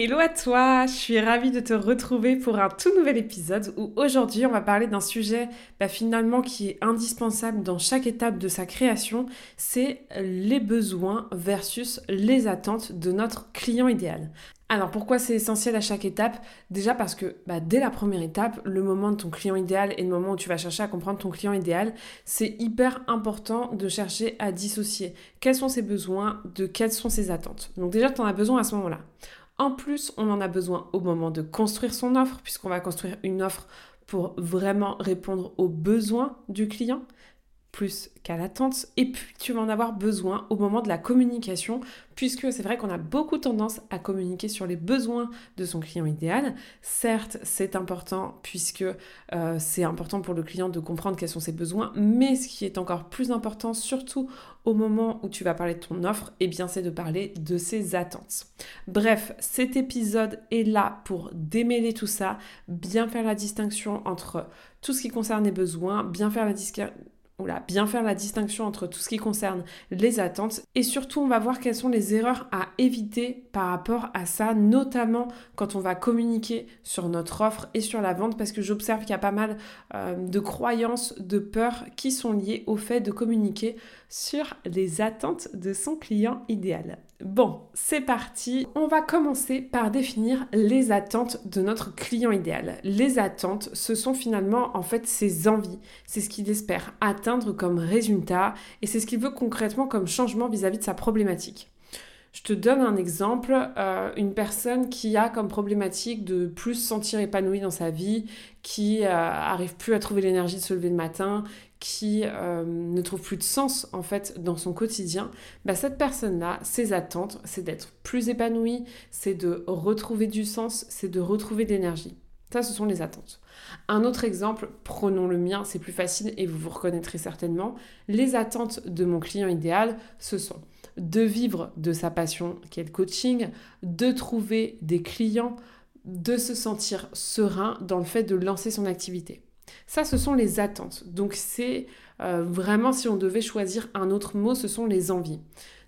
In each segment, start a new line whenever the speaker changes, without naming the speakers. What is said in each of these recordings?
Hello à toi, je suis ravie de te retrouver pour un tout nouvel épisode où aujourd'hui on va parler d'un sujet bah, finalement qui est indispensable dans chaque étape de sa création, c'est les besoins versus les attentes de notre client idéal. Alors pourquoi c'est essentiel à chaque étape? Déjà parce que bah, dès la première étape, le moment de ton client idéal et le moment où tu vas chercher à comprendre ton client idéal, c'est hyper important de chercher à dissocier quels sont ses besoins de quelles sont ses attentes. Donc déjà tu en as besoin à ce moment-là. En plus, on en a besoin au moment de construire son offre, puisqu'on va construire une offre pour vraiment répondre aux besoins du client plus qu'à l'attente. Et puis, tu vas en avoir besoin au moment de la communication, puisque c'est vrai qu'on a beaucoup tendance à communiquer sur les besoins de son client idéal. Certes, c'est important, puisque euh, c'est important pour le client de comprendre quels sont ses besoins, mais ce qui est encore plus important, surtout au moment où tu vas parler de ton offre, eh bien, c'est de parler de ses attentes. Bref, cet épisode est là pour démêler tout ça, bien faire la distinction entre tout ce qui concerne les besoins, bien faire la distinction bien faire la distinction entre tout ce qui concerne les attentes et surtout on va voir quelles sont les erreurs à éviter par rapport à ça, notamment quand on va communiquer sur notre offre et sur la vente parce que j'observe qu'il y a pas mal euh, de croyances, de peurs qui sont liées au fait de communiquer sur les attentes de son client idéal. Bon, c'est parti. On va commencer par définir les attentes de notre client idéal. Les attentes, ce sont finalement en fait ses envies. C'est ce qu'il espère atteindre comme résultat et c'est ce qu'il veut concrètement comme changement vis-à-vis de sa problématique. Je te donne un exemple, euh, une personne qui a comme problématique de plus se sentir épanouie dans sa vie, qui euh, arrive plus à trouver l'énergie de se lever le matin, qui euh, ne trouve plus de sens en fait dans son quotidien, bah, cette personne-là, ses attentes, c'est d'être plus épanouie, c'est de retrouver du sens, c'est de retrouver de l'énergie. Ça, ce sont les attentes. Un autre exemple, prenons le mien, c'est plus facile et vous vous reconnaîtrez certainement. Les attentes de mon client idéal, ce sont de vivre de sa passion qui est le coaching, de trouver des clients, de se sentir serein dans le fait de lancer son activité. Ça, ce sont les attentes. Donc c'est euh, vraiment, si on devait choisir un autre mot, ce sont les envies.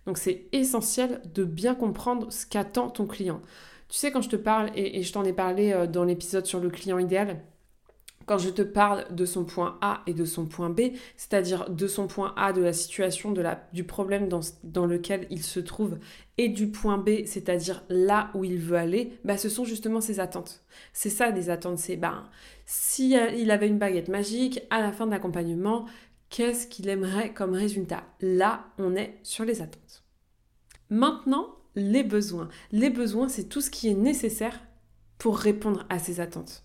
Donc c'est essentiel de bien comprendre ce qu'attend ton client. Tu sais, quand je te parle, et, je t'en ai parlé euh, dans l'épisode sur le client idéal, quand je te parle de son point A et de son point B, c'est-à-dire de son point A, de la situation, du problème dans, lequel il se trouve, et du point B, c'est-à-dire là où il veut aller, bah, ce sont justement ses attentes. C'est ça des attentes, c'est ben, si il avait une baguette magique, à la fin de l'accompagnement, qu'est-ce qu'il aimerait comme résultat? Là, on est sur les attentes. Maintenant, les besoins. Les besoins, c'est tout ce qui est nécessaire pour répondre à ces attentes.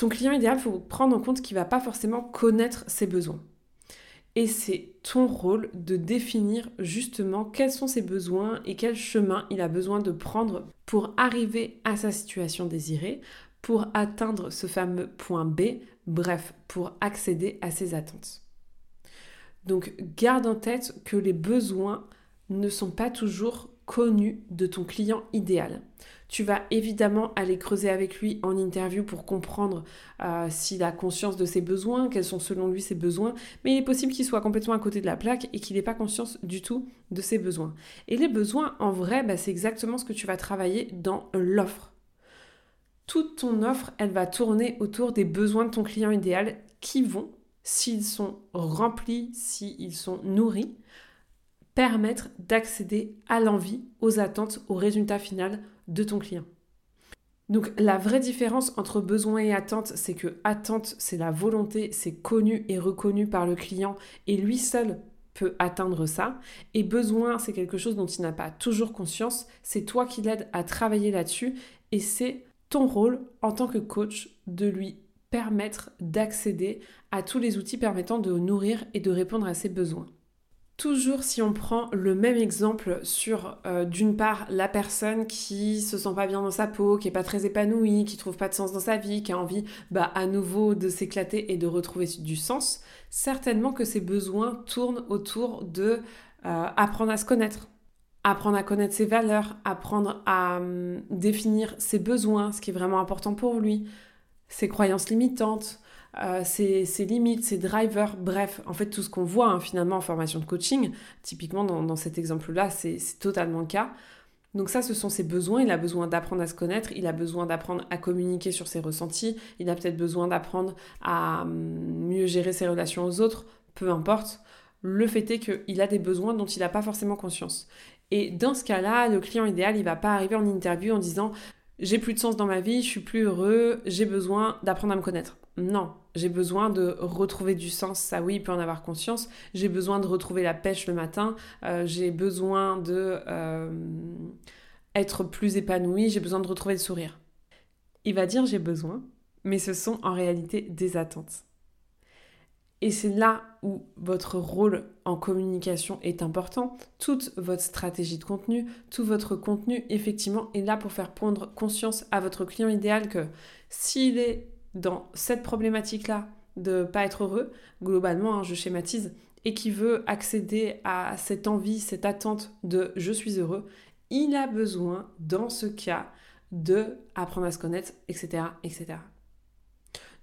Ton client idéal, il faut prendre en compte qu'il ne va pas forcément connaître ses besoins. Et c'est ton rôle de définir justement quels sont ses besoins et quel chemin il a besoin de prendre pour arriver à sa situation désirée, pour atteindre ce fameux point B, bref, pour accéder à ses attentes. Donc garde en tête que les besoins ne sont pas toujours connu de ton client idéal. Tu vas évidemment aller creuser avec lui en interview pour comprendre euh, s'il a conscience de ses besoins, quels sont selon lui ses besoins, mais il est possible qu'il soit complètement à côté de la plaque et qu'il n'ait pas conscience du tout de ses besoins. Et les besoins, en vrai, bah, c'est exactement ce que tu vas travailler dans l'offre. Toute ton offre, elle va tourner autour des besoins de ton client idéal qui vont, s'ils sont remplis, s'ils sont nourris, permettre d'accéder à l'envie, aux attentes, au résultat final de ton client. Donc la vraie différence entre besoin et attente, c'est que attente, c'est la volonté, c'est connu et reconnu par le client et lui seul peut atteindre ça. Et besoin, c'est quelque chose dont il n'a pas toujours conscience, c'est toi qui l'aide à travailler là-dessus et c'est ton rôle en tant que coach de lui permettre d'accéder à tous les outils permettant de nourrir et de répondre à ses besoins. Toujours si on prend le même exemple sur euh, d'une part la personne qui se sent pas bien dans sa peau, qui est pas très épanouie, qui trouve pas de sens dans sa vie, qui a envie bah, à nouveau de s'éclater et de retrouver du sens, certainement que ses besoins tournent autour de euh, apprendre à se connaître, apprendre à connaître ses valeurs, apprendre à hum, définir ses besoins, ce qui est vraiment important pour lui, ses croyances limitantes, euh, ses, limites, ses drivers, bref, en fait tout ce qu'on voit hein, finalement en formation de coaching, typiquement dans, cet exemple-là, c'est totalement le cas. Donc ça, ce sont ses besoins. Il a besoin d'apprendre à se connaître, il a besoin d'apprendre à communiquer sur ses ressentis, il a peut-être besoin d'apprendre à hum, mieux gérer ses relations aux autres, peu importe. Le fait est qu'il a des besoins dont il n'a pas forcément conscience. Et dans ce cas-là, le client idéal, il va pas arriver en interview en disant j'ai plus de sens dans ma vie, je suis plus heureux, j'ai besoin d'apprendre à me connaître. Non, j'ai besoin de retrouver du sens, ça oui, il peut en avoir conscience. J'ai besoin de retrouver la pêche le matin, euh, j'ai besoin de euh, être plus épanoui, j'ai besoin de retrouver le sourire. Il va dire j'ai besoin, mais ce sont en réalité des attentes. Et c'est là où votre rôle en communication est important. Toute votre stratégie de contenu, tout votre contenu, effectivement, est là pour faire prendre conscience à votre client idéal que s'il est dans cette problématique-là de pas être heureux, globalement, hein, je schématise, et qui veut accéder à cette envie, cette attente de je suis heureux, il a besoin, dans ce cas, de apprendre à se connaître, etc., etc.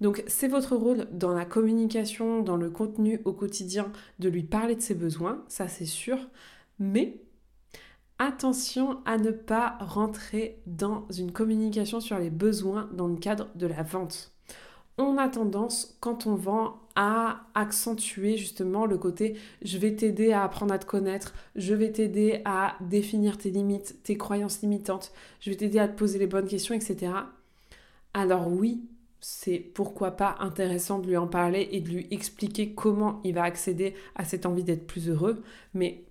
Donc c'est votre rôle dans la communication, dans le contenu au quotidien, de lui parler de ses besoins, ça c'est sûr, mais attention à ne pas rentrer dans une communication sur les besoins dans le cadre de la vente. On a tendance, quand on vend, à accentuer justement le côté je vais t'aider à apprendre à te connaître, je vais t'aider à définir tes limites, tes croyances limitantes, je vais t'aider à te poser les bonnes questions, etc. Alors oui, c'est pourquoi pas intéressant de lui en parler et de lui expliquer comment il va accéder à cette envie d'être plus heureux. Mais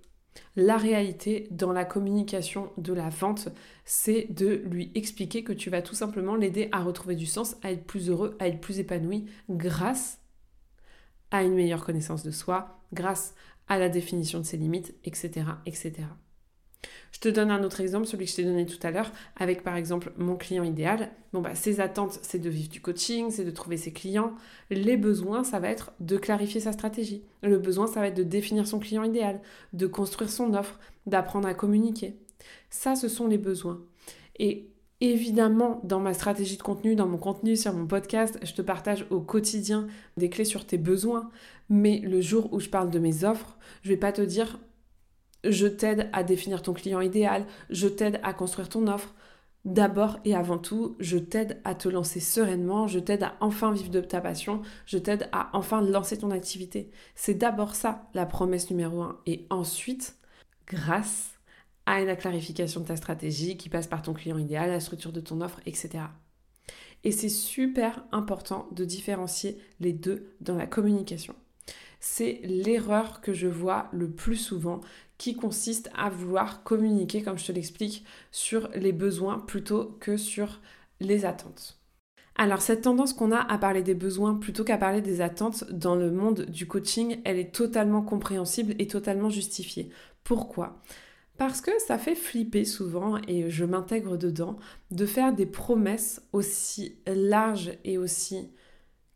la réalité dans la communication de la vente, c'est de lui expliquer que tu vas tout simplement l'aider à retrouver du sens, à être plus heureux, à être plus épanoui grâce à une meilleure connaissance de soi, grâce à la définition de ses limites, etc. etc. Je te donne un autre exemple, celui que je t'ai donné tout à l'heure, avec par exemple mon client idéal. Bon, bah, ses attentes, c'est de vivre du coaching, c'est de trouver ses clients. Les besoins, ça va être de clarifier sa stratégie. Le besoin, ça va être de définir son client idéal, de construire son offre, d'apprendre à communiquer. Ça, ce sont les besoins. Et Évidemment, dans ma stratégie de contenu, dans mon contenu sur mon podcast, je te partage au quotidien des clés sur tes besoins. Mais le jour où je parle de mes offres, je vais pas te dire je t'aide à définir ton client idéal, je t'aide à construire ton offre. D'abord et avant tout, je t'aide à te lancer sereinement, je t'aide à enfin vivre de ta passion, je t'aide à enfin lancer ton activité. C'est d'abord ça la promesse numéro un. Et ensuite, grâce à la clarification de ta stratégie qui passe par ton client idéal, la structure de ton offre, etc. Et c'est super important de différencier les deux dans la communication. C'est l'erreur que je vois le plus souvent qui consiste à vouloir communiquer, comme je te l'explique, sur les besoins plutôt que sur les attentes. Alors cette tendance qu'on a à parler des besoins plutôt qu'à parler des attentes dans le monde du coaching, elle est totalement compréhensible et totalement justifiée. Pourquoi? Parce que ça fait flipper souvent, et je m'intègre dedans, de faire des promesses aussi larges et aussi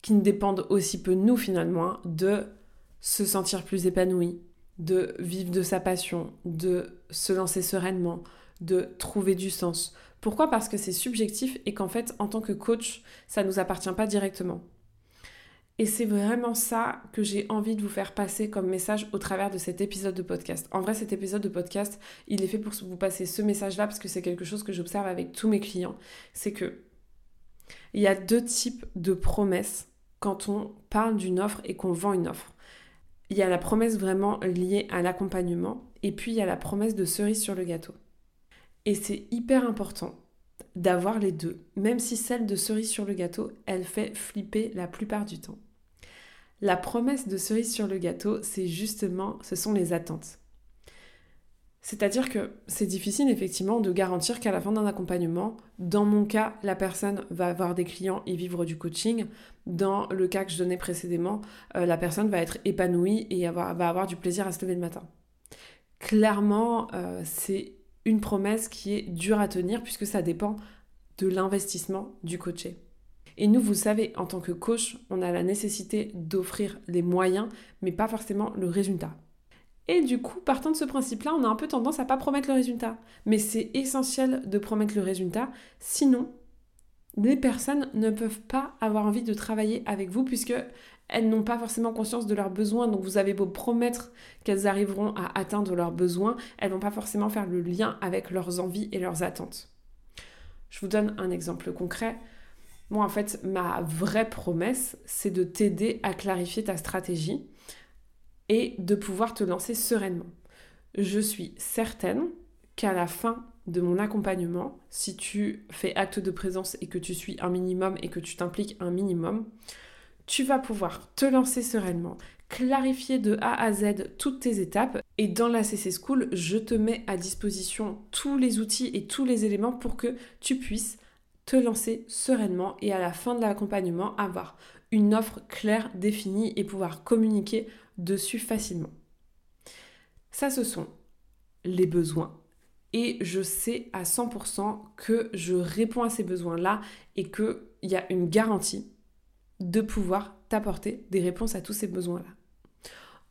qui ne dépendent aussi peu de nous finalement, de se sentir plus épanoui, de vivre de sa passion, de se lancer sereinement, de trouver du sens. Pourquoi? Parce que c'est subjectif et qu'en fait, en tant que coach, ça ne nous appartient pas directement. Et c'est vraiment ça que j'ai envie de vous faire passer comme message au travers de cet épisode de podcast. En vrai, cet épisode de podcast, il est fait pour vous passer ce message-là parce que c'est quelque chose que j'observe avec tous mes clients. C'est que il y a deux types de promesses quand on parle d'une offre et qu'on vend une offre. Il y a la promesse vraiment liée à l'accompagnement et puis il y a la promesse de cerise sur le gâteau. Et c'est hyper important d'avoir les deux, même si celle de cerise sur le gâteau, elle fait flipper la plupart du temps. La promesse de cerise sur le gâteau, c'est justement, ce sont les attentes. C'est-à-dire que c'est difficile effectivement de garantir qu'à la fin d'un accompagnement, dans mon cas, la personne va avoir des clients et vivre du coaching. Dans le cas que je donnais précédemment, euh, la personne va être épanouie et va avoir du plaisir à se lever le matin. clairement, euh, c'est une promesse qui est dure à tenir puisque ça dépend de l'investissement du coaché. Et nous, vous savez, en tant que coach, on a la nécessité d'offrir les moyens, mais pas forcément le résultat. Et du coup, partant de ce principe-là, on a un peu tendance à pas promettre le résultat. Mais c'est essentiel de promettre le résultat, sinon les personnes ne peuvent pas avoir envie de travailler avec vous puisque elles n'ont pas forcément conscience de leurs besoins. Donc vous avez beau promettre qu'elles arriveront à atteindre leurs besoins, elles vont pas forcément faire le lien avec leurs envies et leurs attentes. Je vous donne un exemple concret. Moi, en fait, ma vraie promesse, c'est de t'aider à clarifier ta stratégie et de pouvoir te lancer sereinement. Je suis certaine qu'à la fin de mon accompagnement, si tu fais acte de présence et que tu suis un minimum et que tu t'impliques un minimum, tu vas pouvoir te lancer sereinement, clarifier de A à Z toutes tes étapes et dans la CC School, je te mets à disposition tous les outils et tous les éléments pour que tu puisses te lancer sereinement et à la fin de l'accompagnement avoir une offre claire, définie et pouvoir communiquer dessus facilement. Ça, ce sont les besoins. Et je sais à 100% que je réponds à ces besoins-là et qu'il y a une garantie de pouvoir t'apporter des réponses à tous ces besoins-là.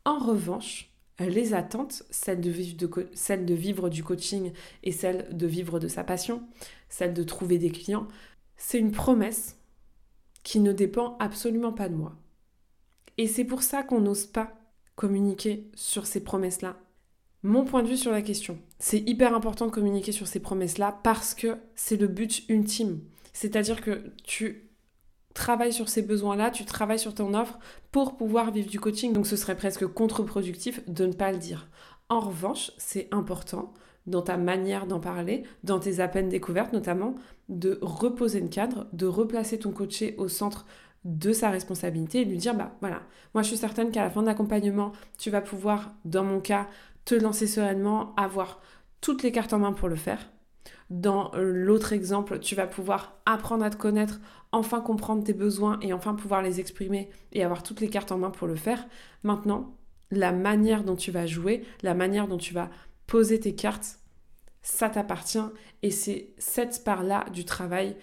En revanche, les attentes, celles de, vivre du coaching et celles de vivre de sa passion, celles de trouver des clients, c'est une promesse qui ne dépend absolument pas de moi. Et c'est pour ça qu'on n'ose pas communiquer sur ces promesses-là. Mon point de vue sur la question, c'est hyper important de communiquer sur ces promesses-là parce que c'est le but ultime. C'est-à-dire que tu travailles sur ces besoins-là, tu travailles sur ton offre pour pouvoir vivre du coaching. Donc ce serait presque contre-productif de ne pas le dire. En revanche, c'est important dans ta manière d'en parler, dans tes appels découvertes notamment, de reposer le cadre, de replacer ton coaché au centre de sa responsabilité et lui dire bah voilà, moi je suis certaine qu'à la fin de l'accompagnement, tu vas pouvoir, dans mon cas, te lancer sereinement, avoir toutes les cartes en main pour le faire. Dans l'autre exemple, tu vas pouvoir apprendre à te connaître, enfin comprendre tes besoins et enfin pouvoir les exprimer et avoir toutes les cartes en main pour le faire. Maintenant, la manière dont tu vas jouer, la manière dont tu vas poser tes cartes, ça t'appartient et c'est cette part-là du travail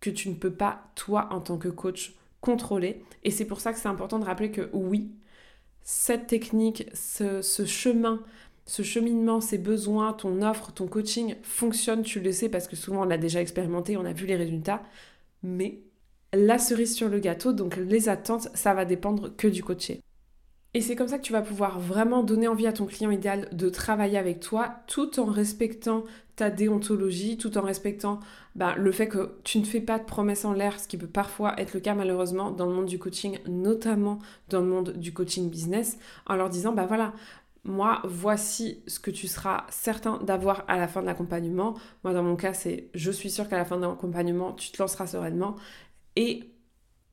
que tu ne peux pas, toi, en tant que coach, contrôler. Et c'est pour ça que c'est important de rappeler que oui, cette technique, ce, chemin, ce cheminement, ces besoins, ton offre, ton coaching fonctionne, tu le sais parce que souvent on l'a déjà expérimenté, on a vu les résultats, mais la cerise sur le gâteau, donc les attentes, ça va dépendre que du coaché. Et c'est comme ça que tu vas pouvoir vraiment donner envie à ton client idéal de travailler avec toi tout en respectant ta déontologie, tout en respectant bah, le fait que tu ne fais pas de promesses en l'air, ce qui peut parfois être le cas malheureusement dans le monde du coaching, notamment dans le monde du coaching business, en leur disant, bah voilà, moi, voici ce que tu seras certain d'avoir à la fin de l'accompagnement. Moi, dans mon cas, c'est je suis sûre qu'à la fin de l'accompagnement, tu te lanceras sereinement. Et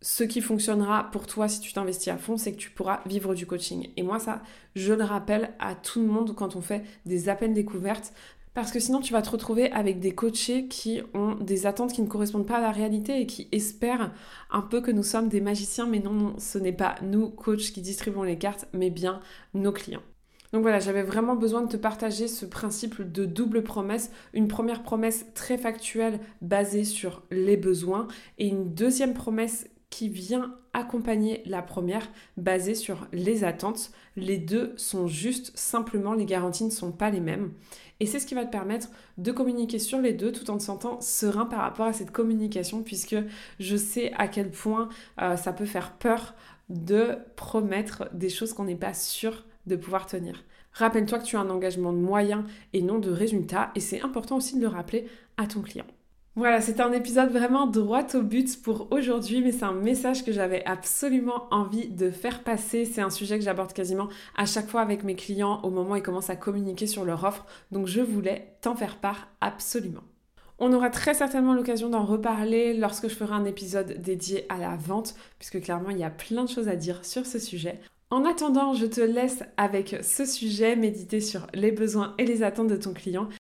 ce qui fonctionnera pour toi si tu t'investis à fond, c'est que tu pourras vivre du coaching. Et moi, ça, je le rappelle à tout le monde quand on fait des appels découvertes. Parce que sinon, tu vas te retrouver avec des coachés qui ont des attentes qui ne correspondent pas à la réalité et qui espèrent un peu que nous sommes des magiciens. Mais non, non ce n'est pas nous, coachs, qui distribuons les cartes, mais bien nos clients. Donc voilà, j'avais vraiment besoin de te partager ce principe de double promesse. Une première promesse très factuelle basée sur les besoins et une deuxième promesse qui vient accompagner la première basée sur les attentes. Les deux sont juste, simplement les garanties ne sont pas les mêmes. Et c'est ce qui va te permettre de communiquer sur les deux tout en te sentant serein par rapport à cette communication puisque je sais à quel point euh, ça peut faire peur de promettre des choses qu'on n'est pas sûr de pouvoir tenir. Rappelle-toi que tu as un engagement de moyens et non de résultats et c'est important aussi de le rappeler à ton client. Voilà, c'était un épisode vraiment droit au but pour aujourd'hui, mais c'est un message que j'avais absolument envie de faire passer. C'est un sujet que j'aborde quasiment à chaque fois avec mes clients au moment où ils commencent à communiquer sur leur offre, donc je voulais t'en faire part absolument. On aura très certainement l'occasion d'en reparler lorsque je ferai un épisode dédié à la vente, puisque clairement il y a plein de choses à dire sur ce sujet. En attendant, je te laisse avec ce sujet, méditer sur les besoins et les attentes de ton client